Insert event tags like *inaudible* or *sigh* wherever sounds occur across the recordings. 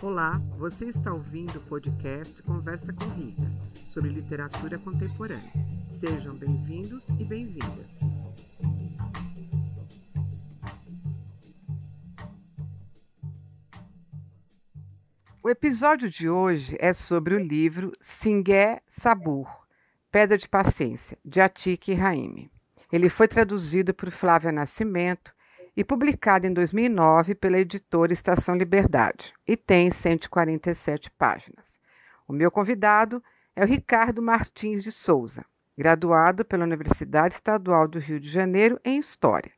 Olá, você está ouvindo o podcast Conversa com Rita, sobre literatura contemporânea. Sejam bem-vindos e bem-vindas. O episódio de hoje é sobre o livro Singué Sabur, Pedra de Paciência, de Atik Raime. Ele foi traduzido por Flávia Nascimento e publicado em 2009 pela editora Estação Liberdade, e tem 147 páginas. O meu convidado é o Ricardo Martins de Souza, graduado pela Universidade Estadual do Rio de Janeiro em História,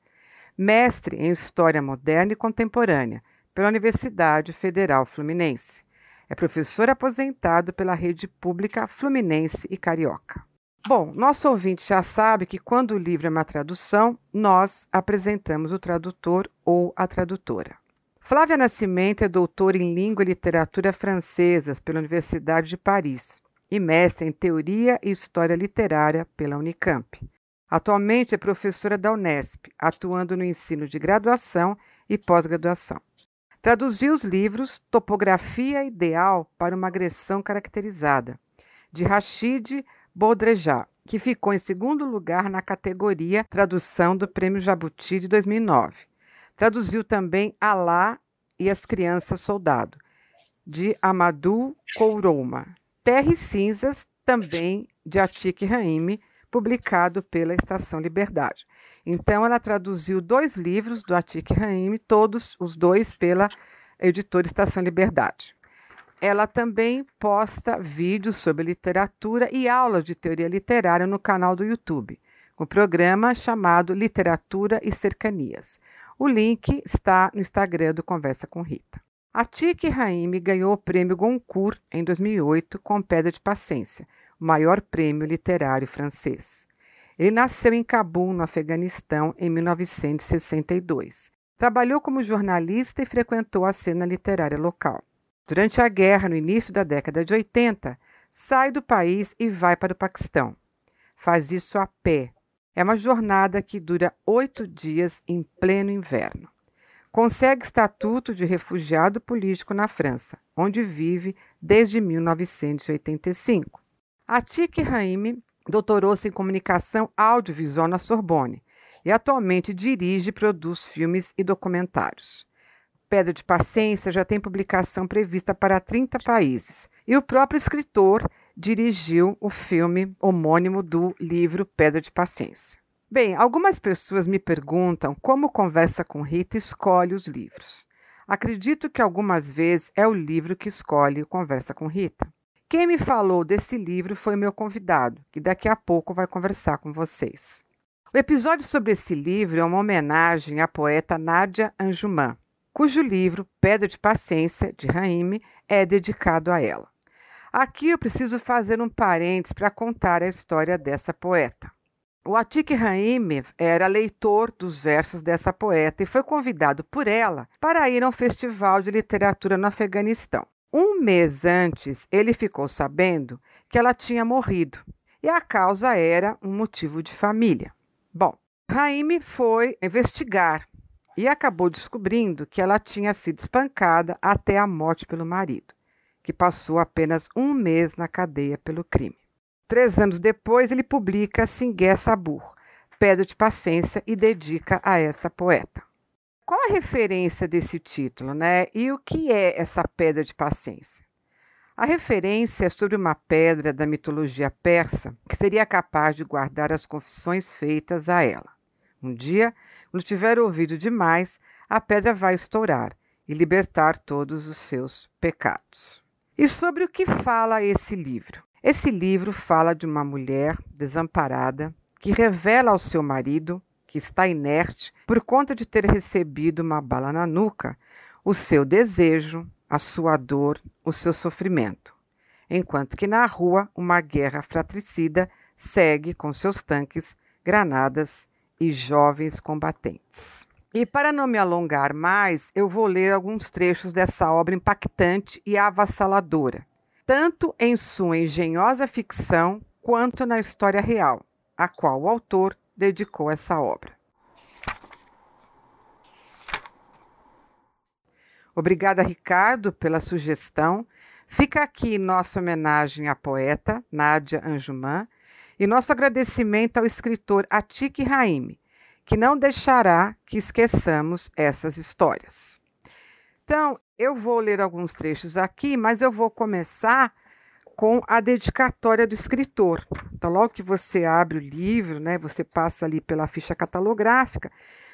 mestre em História Moderna e Contemporânea pela Universidade Federal Fluminense. É professor aposentado pela rede pública Fluminense e Carioca. Bom, nosso ouvinte já sabe que quando o livro é uma tradução, nós apresentamos o tradutor ou a tradutora. Flávia Nascimento é doutora em Língua e Literatura Francesas pela Universidade de Paris e mestre em Teoria e História Literária pela Unicamp. Atualmente é professora da Unesp, atuando no ensino de graduação e pós-graduação. Traduziu os livros Topografia Ideal para uma Agressão Caracterizada, de Rachid Baudrejard, que ficou em segundo lugar na categoria Tradução do Prêmio Jabuti de 2009. Traduziu também Alá e as Crianças Soldado, de Amadou Kourouma. Terra e Cinzas, também de Atik Raimi, publicado pela Estação Liberdade. Então, ela traduziu dois livros do Atik Raimi, todos os dois pela editora Estação Liberdade. Ela também posta vídeos sobre literatura e aulas de teoria literária no canal do YouTube, com um programa chamado Literatura e Cercanias. O link está no Instagram do Conversa com Rita. A Tiki Raime ganhou o prêmio Goncourt em 2008 com Pedra de Paciência, o maior prêmio literário francês. Ele nasceu em Cabul, no Afeganistão, em 1962. Trabalhou como jornalista e frequentou a cena literária local. Durante a guerra, no início da década de 80, sai do país e vai para o Paquistão. Faz isso a pé. É uma jornada que dura oito dias em pleno inverno. Consegue estatuto de refugiado político na França, onde vive desde 1985. Atik Raime doutorou-se em comunicação audiovisual na Sorbonne e atualmente dirige e produz filmes e documentários. Pedra de Paciência já tem publicação prevista para 30 países. E o próprio escritor dirigiu o filme homônimo do livro Pedra de Paciência. Bem, algumas pessoas me perguntam como Conversa com Rita escolhe os livros. Acredito que algumas vezes é o livro que escolhe Conversa com Rita. Quem me falou desse livro foi meu convidado, que daqui a pouco vai conversar com vocês. O episódio sobre esse livro é uma homenagem à poeta Nádia Anjumã, cujo livro Pedra de Paciência, de Raime, é dedicado a ela. Aqui eu preciso fazer um parênteses para contar a história dessa poeta. O Atik Raime era leitor dos versos dessa poeta e foi convidado por ela para ir a um festival de literatura no Afeganistão. Um mês antes, ele ficou sabendo que ela tinha morrido e a causa era um motivo de família. Bom, Raime foi investigar e acabou descobrindo que ela tinha sido espancada até a morte pelo marido, que passou apenas um mês na cadeia pelo crime. Três anos depois, ele publica Singué Sabur, Pedra de Paciência, e dedica a essa poeta. Qual a referência desse título, né? E o que é essa pedra de paciência? A referência é sobre uma pedra da mitologia persa que seria capaz de guardar as confissões feitas a ela. Um dia, quando tiver ouvido demais, a pedra vai estourar e libertar todos os seus pecados. E sobre o que fala esse livro? Esse livro fala de uma mulher desamparada que revela ao seu marido, que está inerte por conta de ter recebido uma bala na nuca, o seu desejo, a sua dor, o seu sofrimento. Enquanto que na rua, uma guerra fratricida segue com seus tanques, granadas e jovens combatentes. E para não me alongar mais, eu vou ler alguns trechos dessa obra impactante e avassaladora, tanto em sua engenhosa ficção quanto na história real, a qual o autor dedicou essa obra. Obrigada, Ricardo, pela sugestão. Fica aqui nossa homenagem à poeta Nádia Anjumã e nosso agradecimento ao escritor Atik Raime, que não deixará que esqueçamos essas histórias. Então, eu vou ler alguns trechos aqui, mas eu vou começar com a dedicatória do escritor. Então, logo que você abre o livro, né, você passa ali pela ficha catalográfica,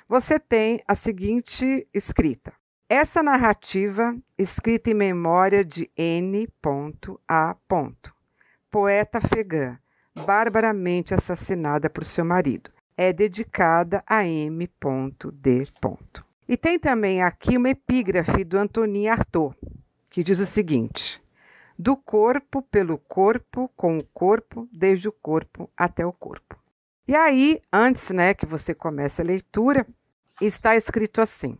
você tem a seguinte escrita: essa narrativa, escrita em memória de N.A. Poeta afegã, barbaramente assassinada por seu marido, é dedicada a M.D. E tem também aqui uma epígrafe do Antonin Artaud, que diz o seguinte: Do corpo pelo corpo, com o corpo, desde o corpo até o corpo. E aí, antes né, que você comece a leitura, está escrito assim: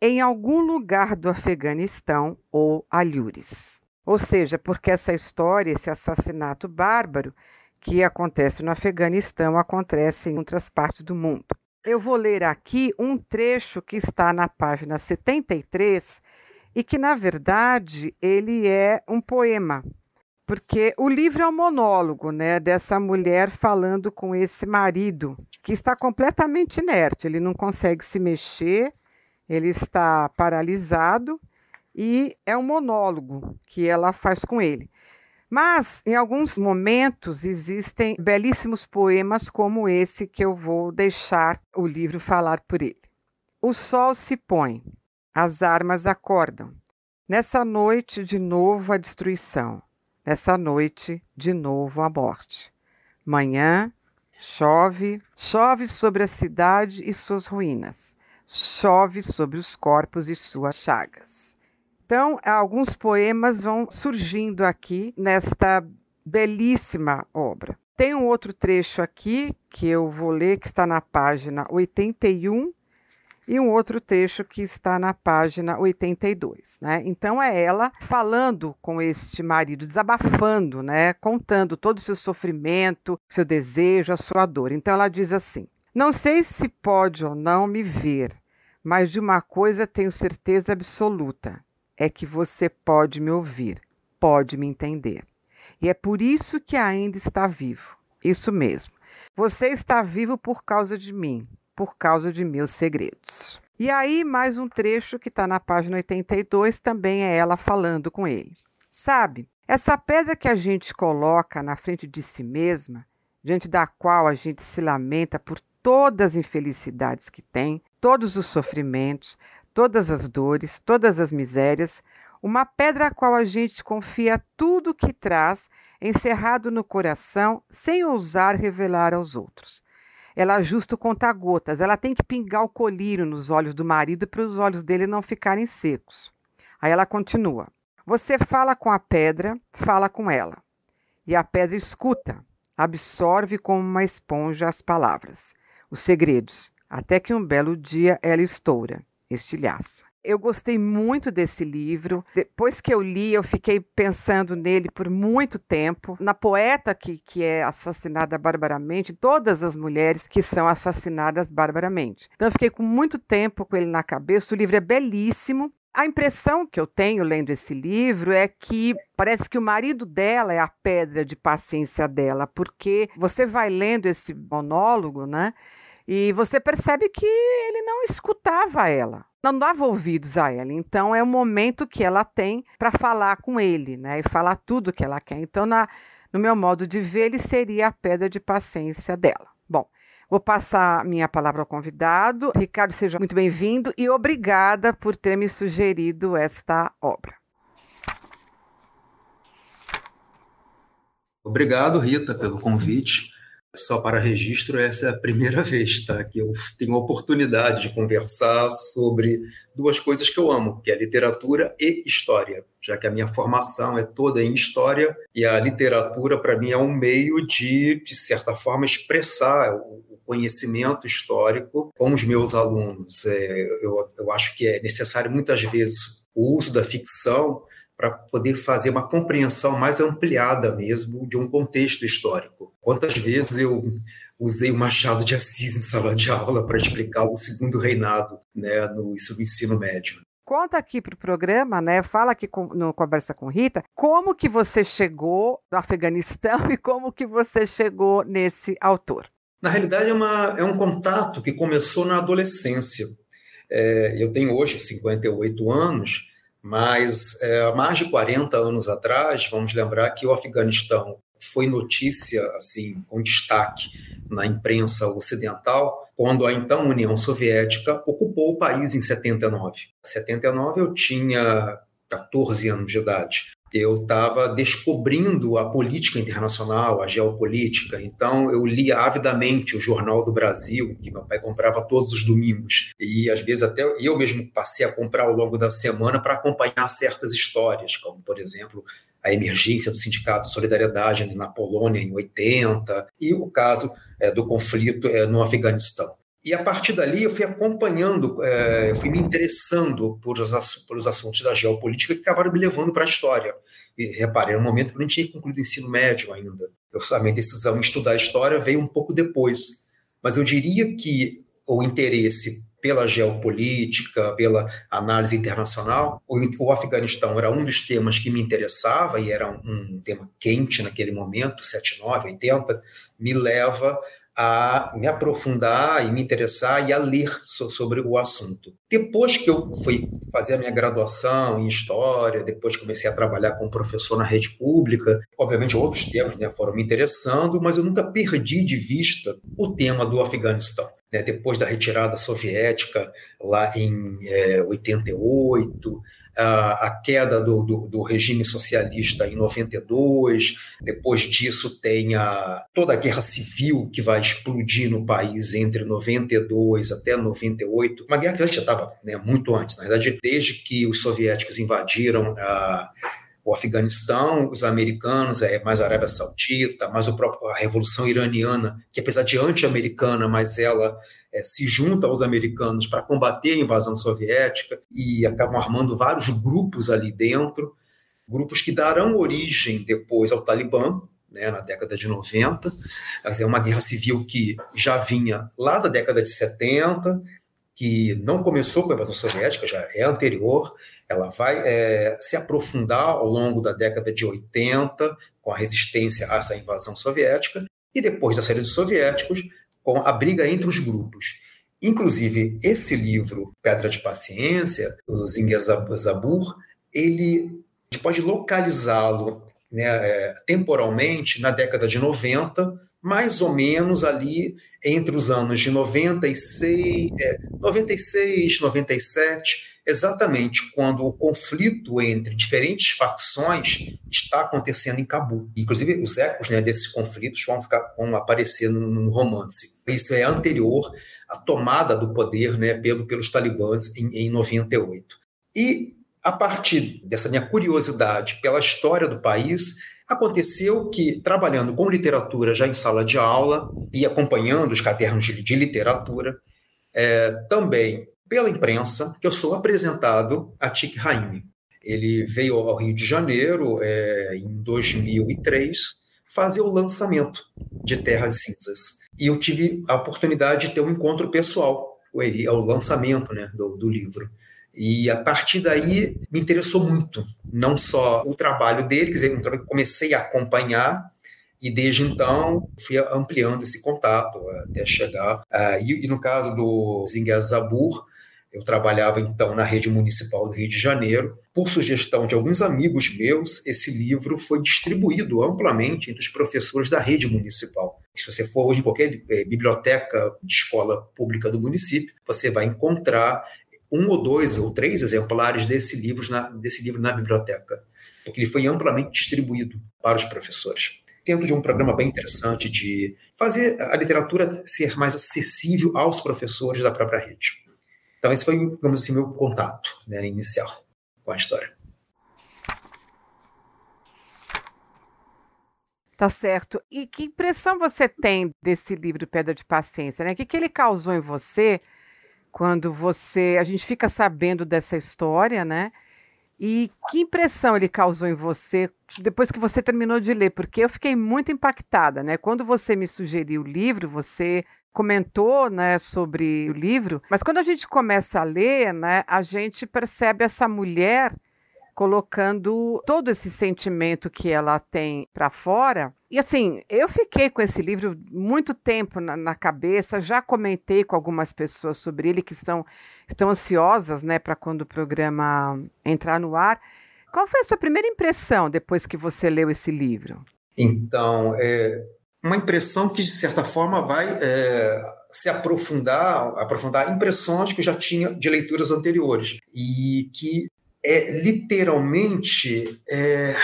em algum lugar do Afeganistão ou Alhures. Ou seja, porque essa história, esse assassinato bárbaro que acontece no Afeganistão, acontece em outras partes do mundo. Eu vou ler aqui um trecho que está na página 73 e que, na verdade, ele é um poema, porque o livro é um monólogo, né, dessa mulher falando com esse marido que está completamente inerte, ele não consegue se mexer, ele está paralisado e é um monólogo que ela faz com ele. Mas, em alguns momentos, existem belíssimos poemas como esse que eu vou deixar o livro falar por ele. O sol se põe, as armas acordam. Nessa noite, de novo a destruição. Nessa noite, de novo a morte. Manhã, chove, chove sobre a cidade e suas ruínas chove sobre os corpos e suas chagas. Então, alguns poemas vão surgindo aqui nesta belíssima obra. Tem um outro trecho aqui que eu vou ler, que está na página 81, e um outro trecho que está na página 82. Né? Então, é ela falando com este marido, desabafando, né? contando todo o seu sofrimento, seu desejo, a sua dor. Então, ela diz assim: não sei se pode ou não me ver, mas de uma coisa tenho certeza absoluta: é que você pode me ouvir, pode me entender. E é por isso que ainda está vivo. Isso mesmo. Você está vivo por causa de mim, por causa de meus segredos. E aí, mais um trecho que está na página 82, também é ela falando com ele. Sabe, essa pedra que a gente coloca na frente de si mesma, diante da qual a gente se lamenta por todas as infelicidades que tem, todos os sofrimentos, todas as dores, todas as misérias, uma pedra a qual a gente confia tudo que traz, encerrado no coração, sem ousar revelar aos outros. Ela ajusta o conta-gotas, ela tem que pingar o colírio nos olhos do marido para os olhos dele não ficarem secos. Aí ela continua: Você fala com a pedra, fala com ela. E a pedra escuta, absorve como uma esponja as palavras os segredos, até que um belo dia ela estoura, estilhaça. Eu gostei muito desse livro. Depois que eu li, eu fiquei pensando nele por muito tempo. Na poeta que, que é assassinada barbaramente, todas as mulheres que são assassinadas barbaramente. Então, eu fiquei com muito tempo com ele na cabeça. O livro é belíssimo. A impressão que eu tenho lendo esse livro é que parece que o marido dela é a pedra de paciência dela, porque você vai lendo esse monólogo, né? E você percebe que ele não escutava ela, não dava ouvidos a ela. Então é o momento que ela tem para falar com ele, né? E falar tudo que ela quer. Então, na, no meu modo de ver, ele seria a pedra de paciência dela. Bom, vou passar minha palavra ao convidado. Ricardo, seja muito bem-vindo e obrigada por ter me sugerido esta obra. Obrigado, Rita, pelo convite só para registro, essa é a primeira *laughs* vez tá, que eu tenho a oportunidade de conversar sobre duas coisas que eu amo, que é literatura e história, já que a minha formação é toda em história e a literatura, para mim, é um meio de, de certa forma, expressar o conhecimento histórico com os meus alunos. É, eu, eu acho que é necessário, muitas vezes, o uso da ficção para poder fazer uma compreensão mais ampliada mesmo de um contexto histórico. Quantas vezes eu usei o Machado de Assis em sala de aula para explicar o segundo reinado né, no, ensino médio. conta aqui para o programa, né? Fala aqui com, no Conversa com Rita, como que você chegou no Afeganistão *laughs* e como que você chegou nesse autor. Na realidade, é, uma, é um contato que começou na adolescência. É, eu tenho hoje 58 anos, mas é, mais de 40 anos atrás, vamos lembrar que o Afeganistão foi notícia assim com destaque na imprensa ocidental quando a então União Soviética ocupou o país em 79. Em 79 eu tinha 14 anos de idade eu estava descobrindo a política internacional, a geopolítica. Então, eu lia avidamente o Jornal do Brasil, que meu pai comprava todos os domingos. E, às vezes, até eu mesmo passei a comprar ao longo da semana para acompanhar certas histórias, como, por exemplo, a emergência do Sindicato Solidariedade na Polônia em 80 e o caso é, do conflito é, no Afeganistão. E a partir dali eu fui acompanhando, é, fui me interessando por os, por os assuntos da geopolítica que acabaram me levando para a história. E reparei, era um momento que eu não tinha concluído o ensino médio ainda. Eu, a minha decisão em estudar história veio um pouco depois. Mas eu diria que o interesse pela geopolítica, pela análise internacional, o, o Afeganistão era um dos temas que me interessava e era um, um tema quente naquele momento, 79, 80, me leva a me aprofundar e me interessar e a ler so, sobre o assunto. Depois que eu fui fazer a minha graduação em História, depois comecei a trabalhar como professor na rede pública, obviamente outros temas né, foram me interessando, mas eu nunca perdi de vista o tema do Afeganistão. Né, depois da retirada soviética, lá em é, 88, a, queda do, do, do, regime socialista em 92, depois disso tem a, toda a guerra civil que vai explodir no país entre 92 até 98, uma guerra que já estava né, muito antes, na verdade, desde que os soviéticos invadiram a o Afeganistão, os americanos, é mais a Arábia Saudita, mais próprio, a Revolução Iraniana, que apesar de anti-americana, mas ela é, se junta aos americanos para combater a invasão soviética e acabam armando vários grupos ali dentro, grupos que darão origem depois ao Talibã, né, na década de 90. É uma guerra civil que já vinha lá da década de 70, que não começou com a invasão soviética, já é anterior, ela vai é, se aprofundar ao longo da década de 80, com a resistência a essa invasão soviética, e depois da saída dos soviéticos, com a briga entre os grupos. Inclusive, esse livro, Pedra de Paciência, do Zinguia Zabur, ele a gente pode localizá-lo né, é, temporalmente na década de 90, mais ou menos ali entre os anos de 96, é, 96 97, exatamente quando o conflito entre diferentes facções está acontecendo em Cabu. Inclusive, os ecos né, desses conflitos vão, ficar, vão aparecer no, no romance. Isso é anterior à tomada do poder né, pelo, pelos talibãs em, em 98. E, a partir dessa minha curiosidade pela história do país, Aconteceu que, trabalhando com literatura já em sala de aula e acompanhando os cadernos de, literatura, é, também pela imprensa que eu sou apresentado a Tic Raime. Ele veio ao Rio de Janeiro é, em 2003 fazer o lançamento de Terras Cinzas. E eu tive a oportunidade de ter um encontro pessoal com ele, ao lançamento né, do, do livro. E a partir daí me interessou muito, não só o trabalho dele, quer dizer, um trabalho que comecei a acompanhar, e desde então fui ampliando esse contato até chegar. E, e, no caso do Zinga Zabur, eu trabalhava então na rede municipal do Rio de Janeiro. Por sugestão de alguns amigos meus, esse livro foi distribuído amplamente entre os professores da rede municipal. Se você for hoje em qualquer é, biblioteca de escola pública do município, você vai encontrar um ou dois ou três exemplares desse livro na, desse livro na biblioteca, porque ele foi amplamente distribuído para os professores dentro de um programa bem interessante de fazer a literatura ser mais acessível aos professores da própria rede. Então, esse foi, digamos assim, meu contato né, inicial com a história. Tá certo. E que impressão você tem desse livro Pedra de Paciência? Né? O que, que ele causou em você quando você. A gente fica sabendo dessa história, né? E que impressão ele causou em você depois que você terminou de ler? Porque eu fiquei muito impactada, né? Quando você me sugeriu o livro, você comentou, né, sobre o livro, mas quando a gente começa a ler, né, a gente percebe essa mulher colocando todo esse sentimento que ela tem para fora. E assim, eu fiquei com esse livro muito tempo na, na, cabeça, já comentei com algumas pessoas sobre ele que são, estão ansiosas, né, para quando o programa entrar no ar. Qual foi a sua primeira impressão depois que você leu esse livro? Então, é uma impressão que de certa forma vai é, se aprofundar, aprofundar impressões que eu já tinha de leituras anteriores e que é literalmente, é,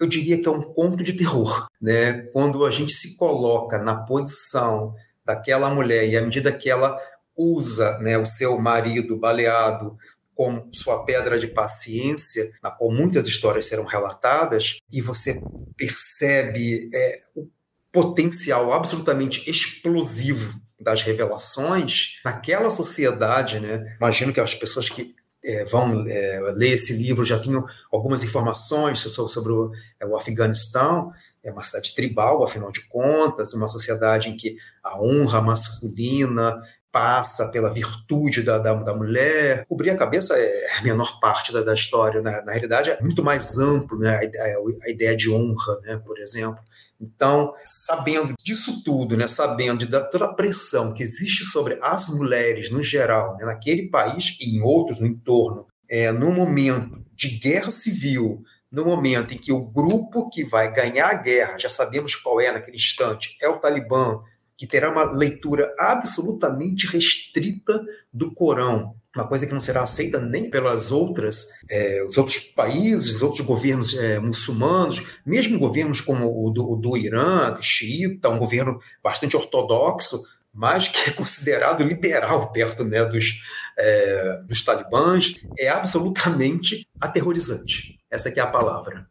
eu diria que é um conto de terror, né? Quando a gente se coloca na posição daquela mulher e à medida que ela usa, né, o seu marido baleado como sua pedra de paciência, na qual muitas histórias serão relatadas, e você percebe é, o potencial absolutamente explosivo das revelações naquela sociedade, né? Imagino que as pessoas que é, vão é, ler esse livro já tinham algumas informações sobre, sobre o, é, o Afeganistão, é uma cidade tribal, afinal de contas, uma sociedade em que a honra masculina passa pela virtude da, da, da mulher. Cobrir a cabeça é a menor parte da, da história, né? na realidade é muito mais amplo né? a, a, a ideia de honra, né? por exemplo. Então, sabendo disso tudo, né, sabendo de toda a pressão que existe sobre as mulheres no geral, né, naquele país e em outros no entorno, é, no momento de guerra civil, no momento em que o grupo que vai ganhar a guerra, já sabemos qual é naquele instante, é o Talibã, que terá uma leitura absolutamente restrita do Corão, uma coisa que não será aceita nem pelas outras, é, os outros países, os outros governos é, muçulmanos, mesmo governos como o do, o do Irã, xiita, um governo bastante ortodoxo, mas que é considerado liberal perto né, dos, é, dos talibãs, é absolutamente aterrorizante. Essa é a palavra.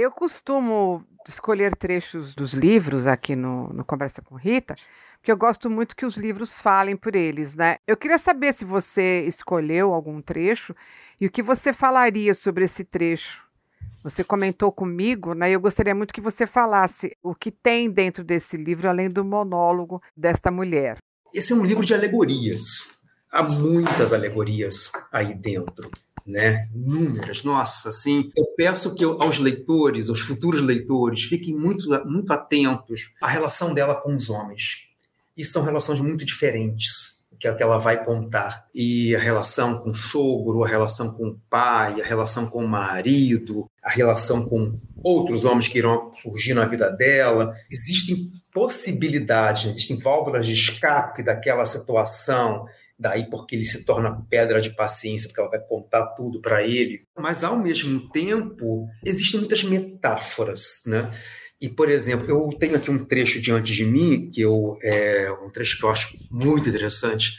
Eu costumo escolher trechos dos livros aqui no, no Conversa com Rita, porque eu gosto muito que os livros falem por eles, né? Eu queria saber se você escolheu algum trecho e o que você falaria sobre esse trecho. Você comentou comigo, né? Eu gostaria muito que você falasse o que tem dentro desse livro, além do monólogo desta mulher. Esse é um livro de alegorias. Há muitas alegorias aí dentro né? Números, nossa, assim, eu peço que aos leitores, aos futuros leitores, fiquem muito, muito atentos à relação dela com os homens. E são relações muito diferentes que é que ela vai contar. E a relação com o sogro, a relação com o pai, a relação com o marido, a relação com outros homens que irão surgir na vida dela. Existem possibilidades, existem válvulas de escape daquela situação daí porque ele se torna pedra de paciência, porque ela vai contar tudo para ele. Mas, ao mesmo tempo, existem muitas metáforas, né? E, por exemplo, eu tenho aqui um trecho diante de mim, que eu, é um trecho que eu acho muito interessante.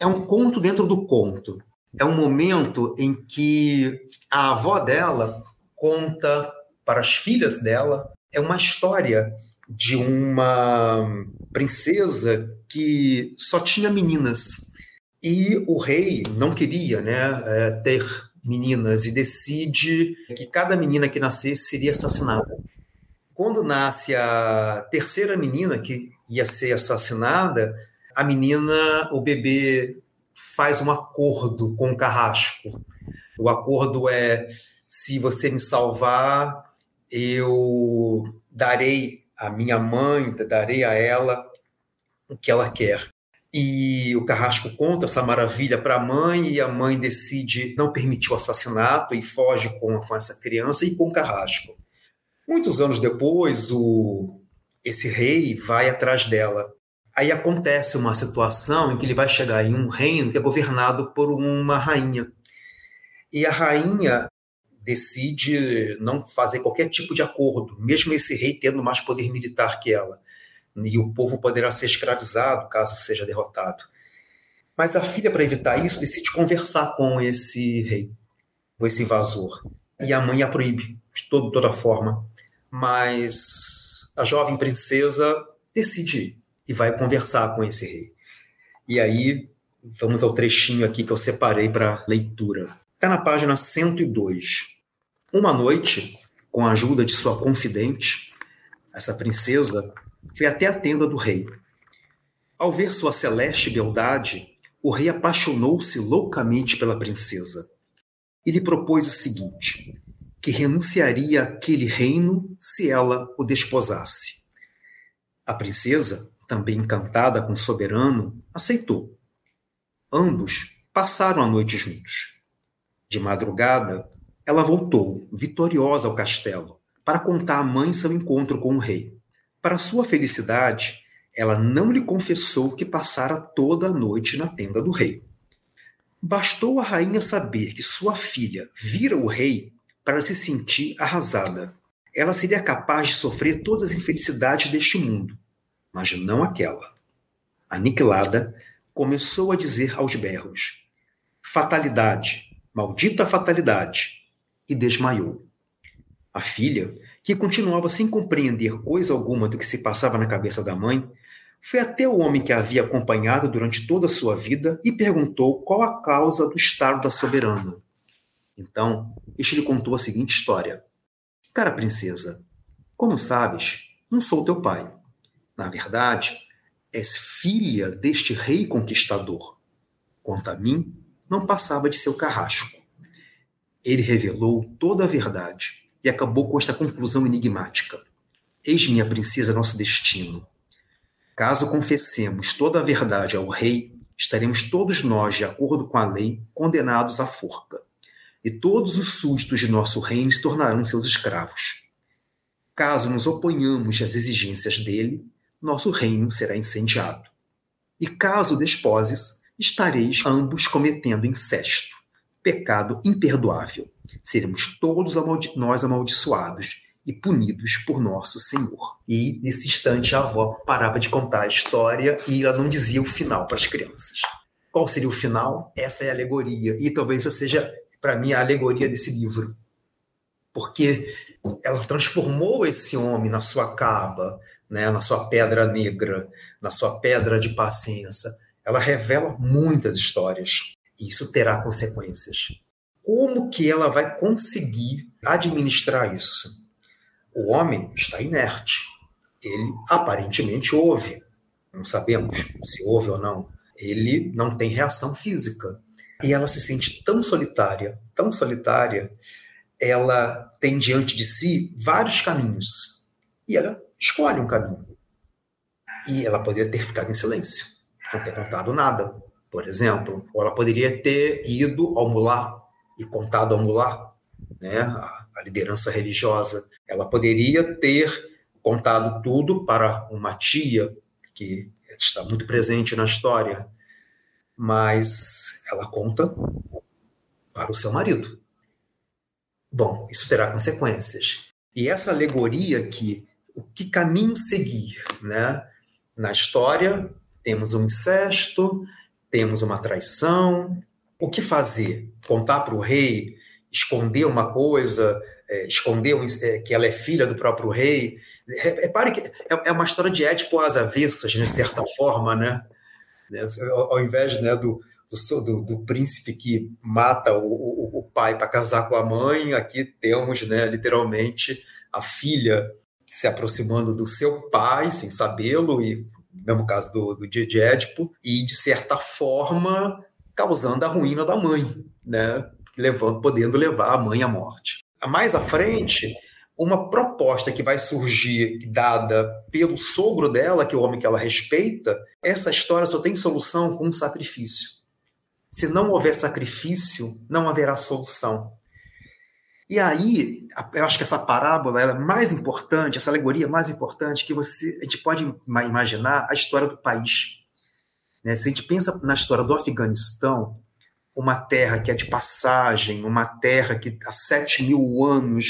É um conto dentro do conto. É um momento em que a avó dela conta para as filhas dela é uma história de uma princesa que só tinha meninas e o rei não queria né, é, ter meninas e decide que cada menina que nascesse seria assassinada. Quando nasce a terceira menina que ia ser assassinada, a menina, o bebê, faz um acordo com o carrasco. O acordo é: se você me salvar, eu darei a minha mãe, darei a ela o que ela quer. E o Carrasco conta essa maravilha para a mãe, e a mãe decide não permitir o assassinato e foge com, com essa criança e com o Carrasco. Muitos anos depois, o, esse rei vai atrás dela. Aí acontece uma situação em que ele vai chegar em um reino que é governado por uma rainha. E a rainha decide não fazer qualquer tipo de acordo, mesmo esse rei tendo mais poder militar que ela e o povo poderá ser escravizado caso seja derrotado. Mas a filha, para evitar isso, decide conversar com esse rei, com esse invasor. E a mãe a proíbe de todo, toda forma. Mas a jovem princesa decide e vai conversar com esse rei. E aí, vamos ao trechinho aqui que eu separei para leitura. Está na página 102. Uma noite, com a ajuda de sua confidente, Essa princesa foi até a tenda do rei. Ao ver sua celeste beldade, o rei apaixonou-se loucamente pela princesa e lhe propôs o seguinte: que renunciaria àquele reino se ela o desposasse. A princesa, também encantada com o soberano, aceitou. Ambos passaram a noite juntos. De madrugada, ela voltou, vitoriosa ao castelo, para contar à mãe seu encontro com o rei. Para sua felicidade, ela não lhe confessou que passara toda a noite na tenda do rei. Bastou a rainha saber que sua filha vira o rei para se sentir arrasada. Ela seria capaz de sofrer todas as infelicidades deste mundo, mas não aquela. Aniquilada, começou a dizer aos berros: Fatalidade, maldita fatalidade! E desmaiou. A filha, que continuava sem compreender coisa alguma do que se passava na cabeça da mãe, foi até o homem que a havia acompanhado durante toda a sua vida e perguntou qual a causa do estado da soberana. Então, este lhe contou a seguinte história: Cara princesa, como sabes, não sou teu pai. Na verdade, és filha deste rei conquistador. Quanto a mim, não passava de seu carrasco. Ele revelou toda a verdade e acabou com esta conclusão enigmática. Eis, minha princesa, nosso destino. Caso confessemos toda a verdade ao rei, estaremos todos nós, de acordo com a lei, condenados à forca. E todos os súditos de nosso reino se tornarão seus escravos. Caso nos oponhamos às exigências dele, nosso reino será incendiado. E caso desposes, estareis ambos cometendo incesto, pecado imperdoável. Seremos todos amaldi nós amaldiçoados e punidos por nosso Senhor. E nesse instante a avó parava de contar a história e ela não dizia o final para as crianças. Qual seria o final? Essa é a alegoria. E talvez essa seja, para mim, a alegoria desse livro. Porque ela transformou esse homem na sua caba, né, na sua pedra negra, na sua pedra de paciência. Ela revela muitas histórias. E isso terá consequências. Como que ela vai conseguir administrar isso? O homem está inerte. Ele aparentemente ouve. Não sabemos se ouve ou não. Ele não tem reação física. E ela se sente tão solitária, tão solitária, ela tem diante de si vários caminhos. E ela escolhe um caminho. E ela poderia ter ficado em silêncio, não ter contado nada, por exemplo. Ou ela poderia ter ido ao mular e contado ao mular, né, a, a liderança religiosa. Ela poderia ter contado tudo para uma tia que está muito presente na história, mas ela conta para o seu marido. Bom, isso terá consequências. E essa alegoria que o que caminho seguir, né? Na história temos um incesto, temos uma traição. O que fazer? Contar para o rei, esconder uma coisa, é, esconder é, que ela é filha do próprio rei. Repare que é, é uma história de Édipo às avessas, de certa forma, né ao, invés né, do, do, do, príncipe que mata o, o, o pai para casar com a mãe, aqui temos né, literalmente a filha se aproximando do seu pai sem sabê-lo, e no mesmo caso do, do de Édipo, e de certa forma causando a ruína da mãe, né? Levando, podendo levar a mãe à morte mais à frente, uma proposta que vai surgir dada pelo sogro dela, que é o homem que ela respeita, essa história só tem solução com um sacrifício. Se não houver sacrifício, não haverá solução. E aí, eu acho que essa parábola é mais importante, essa alegoria é mais importante que você, a gente pode imaginar a história do país. Né? Se a gente pensa na história do Afeganistão, uma terra que é de passagem, uma terra que há sete mil anos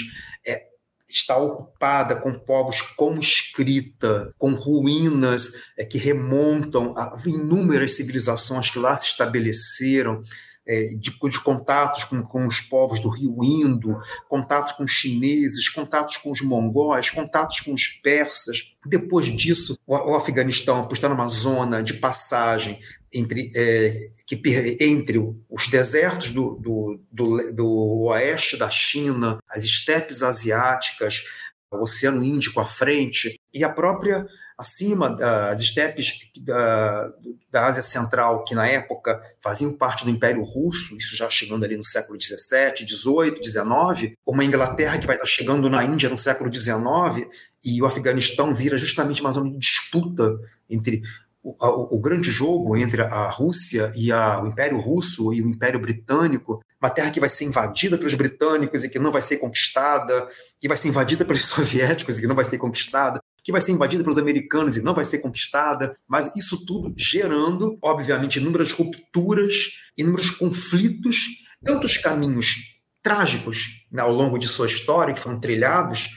é, está ocupada com povos como escrita, com ruínas é, que remontam a inúmeras civilizações que lá se estabeleceram, é, de, de, contatos com, com os povos do Rio Indo, contatos com os chineses, contatos com os mongóis, contatos com os persas. Depois disso, o, o Afeganistão, por estar numa zona de passagem entre, é, que, entre os desertos do, do, do, do oeste da China, as estepes asiáticas, o Oceano Índico à frente, e a própria acima das estepes da, da Ásia Central, que na época faziam parte do Império Russo, isso já chegando ali no século XVII, XVIII, XIX, uma Inglaterra que vai estar chegando na Índia no século XIX, e o Afeganistão vira justamente mais uma disputa entre o, o, grande jogo entre a Rússia e a, o Império Russo e o Império Britânico, uma terra que vai ser invadida pelos britânicos e que não vai ser conquistada, que vai ser invadida pelos *laughs* soviéticos e que não vai ser conquistada, que vai ser invadida pelos americanos e não vai ser conquistada, mas isso tudo gerando, obviamente, inúmeras rupturas, inúmeros conflitos, tantos caminhos trágicos né, ao longo de sua história que foram trilhados,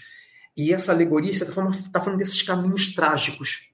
e essa alegoria, de certa forma, está falando desses caminhos trágicos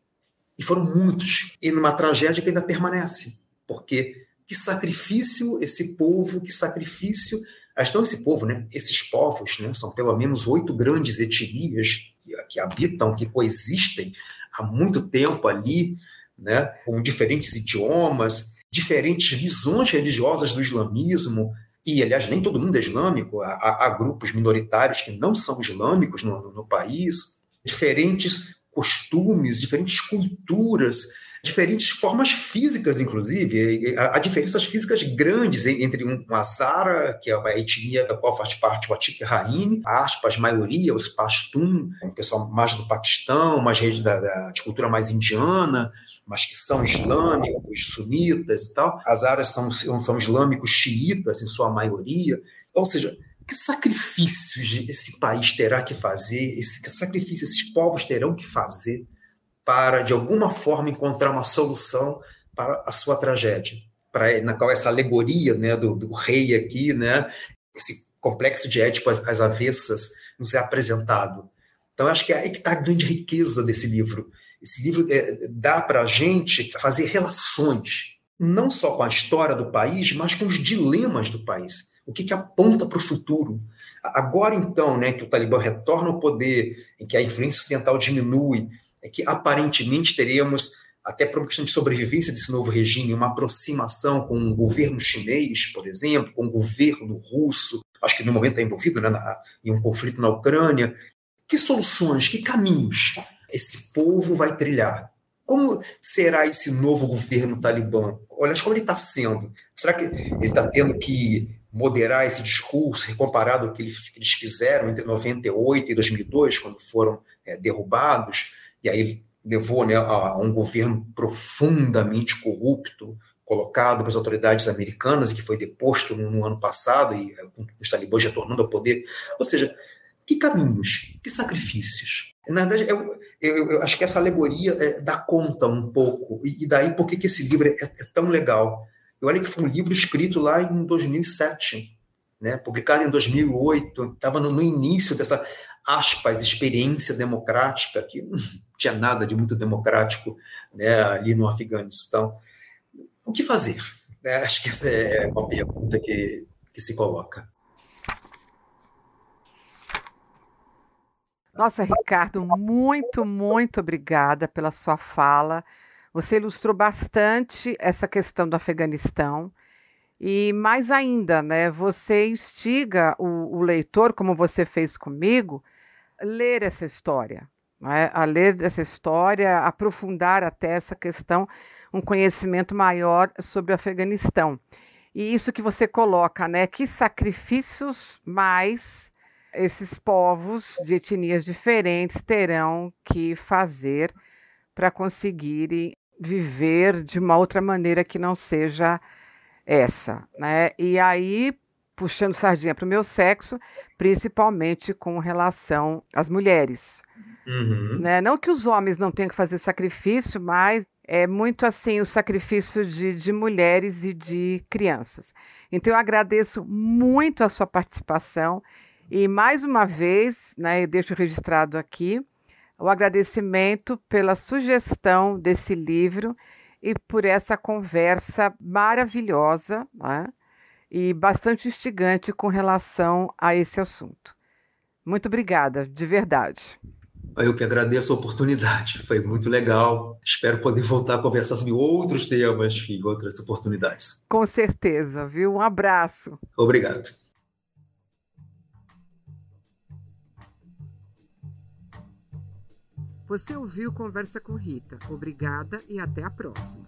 e foram muitos. E numa tragédia que ainda permanece. Porque que sacrifício esse povo, que sacrifício. Então, esse povo, né, esses povos, né, são pelo menos oito grandes etnias que, habitam, que coexistem há muito tempo ali, né, com diferentes idiomas, diferentes visões religiosas do islamismo, e, aliás, nem todo mundo é islâmico, há, há grupos minoritários que não são islâmicos no, no país, diferentes costumes, diferentes culturas, diferentes formas físicas, inclusive. Há diferenças físicas grandes entre um Hazara, que é uma etnia da qual faz parte o Atik Rahim, aspas, maioria, os Pashtun, um pessoal mais do Paquistão, mais da, da, de cultura mais indiana, mas que são islâmicos, sunitas e tal. Hazaras são, são islâmicos xiitas, em sua maioria. Ou seja, que sacrifícios esse país terá que fazer, esse, que sacrifício esses povos terão que fazer para, de alguma forma, encontrar uma solução para a sua tragédia? Para, na qual essa alegoria né, do, do rei aqui, né, esse complexo de Édipo às, às avessas, nos é apresentado. Então, acho que é aí que está a grande riqueza desse livro. Esse livro é, dá para a gente fazer relações, não só com a história do país, mas com os dilemas do país o que, que aponta para o futuro. Agora, então, né, que o Talibã retorna ao poder, em que a influência ocidental diminui, é que aparentemente teremos, até por uma questão de sobrevivência desse novo regime, uma aproximação com o governo chinês, por exemplo, com o governo russo, acho que no momento está envolvido né, na, em um conflito na Ucrânia. Que soluções, que caminhos esse povo vai trilhar? Como será esse novo governo talibã? Olha, como ele está sendo. Será que ele está tendo que moderar esse discurso, comparado ao que eles fizeram entre 98 e 2002, quando foram é, derrubados, e aí levou né, a, um governo profundamente corrupto, colocado pelas autoridades americanas, que foi deposto no, no ano passado, e é, os talibãs retornando ao poder. Ou seja, que caminhos, que sacrifícios. Na verdade, eu, eu, eu acho que essa alegoria é, dá conta um pouco, e, e daí por que esse livro é, é tão legal e olha que foi um livro escrito lá em 2007, né? publicado em 2008, estava no, no, início dessa, aspas, experiência democrática, que não tinha nada de muito democrático né, ali no Afeganistão. O que fazer? É, acho que essa é uma pergunta que, que se coloca. Nossa, Ricardo, muito, muito obrigada pela sua fala. Você ilustrou bastante essa questão do Afeganistão. E mais ainda, né, você instiga o, o leitor, como você fez comigo, ler essa história, né, a ler essa história, aprofundar até essa questão, um conhecimento maior sobre o Afeganistão. E isso que você coloca, né, que sacrifícios mais esses povos de etnias diferentes terão que fazer para conseguirem viver de uma outra maneira que não seja essa, né? E aí, puxando sardinha para o meu sexo, principalmente com relação às mulheres. Uhum. Né? Não que os homens não tenham que fazer sacrifício, mas é muito assim o sacrifício de, de mulheres e de crianças. Então eu agradeço muito a sua participação e mais uma vez, né, eu deixo registrado aqui o agradecimento pela sugestão desse livro e por essa conversa maravilhosa né? E bastante instigante com relação a esse assunto. Muito obrigada, de verdade. Eu que agradeço a oportunidade, foi muito legal. Espero poder voltar a conversar sobre outros temas e outras oportunidades. Com certeza, viu? Um abraço. Obrigado. Você ouviu Conversa com Rita. Obrigada e até a próxima.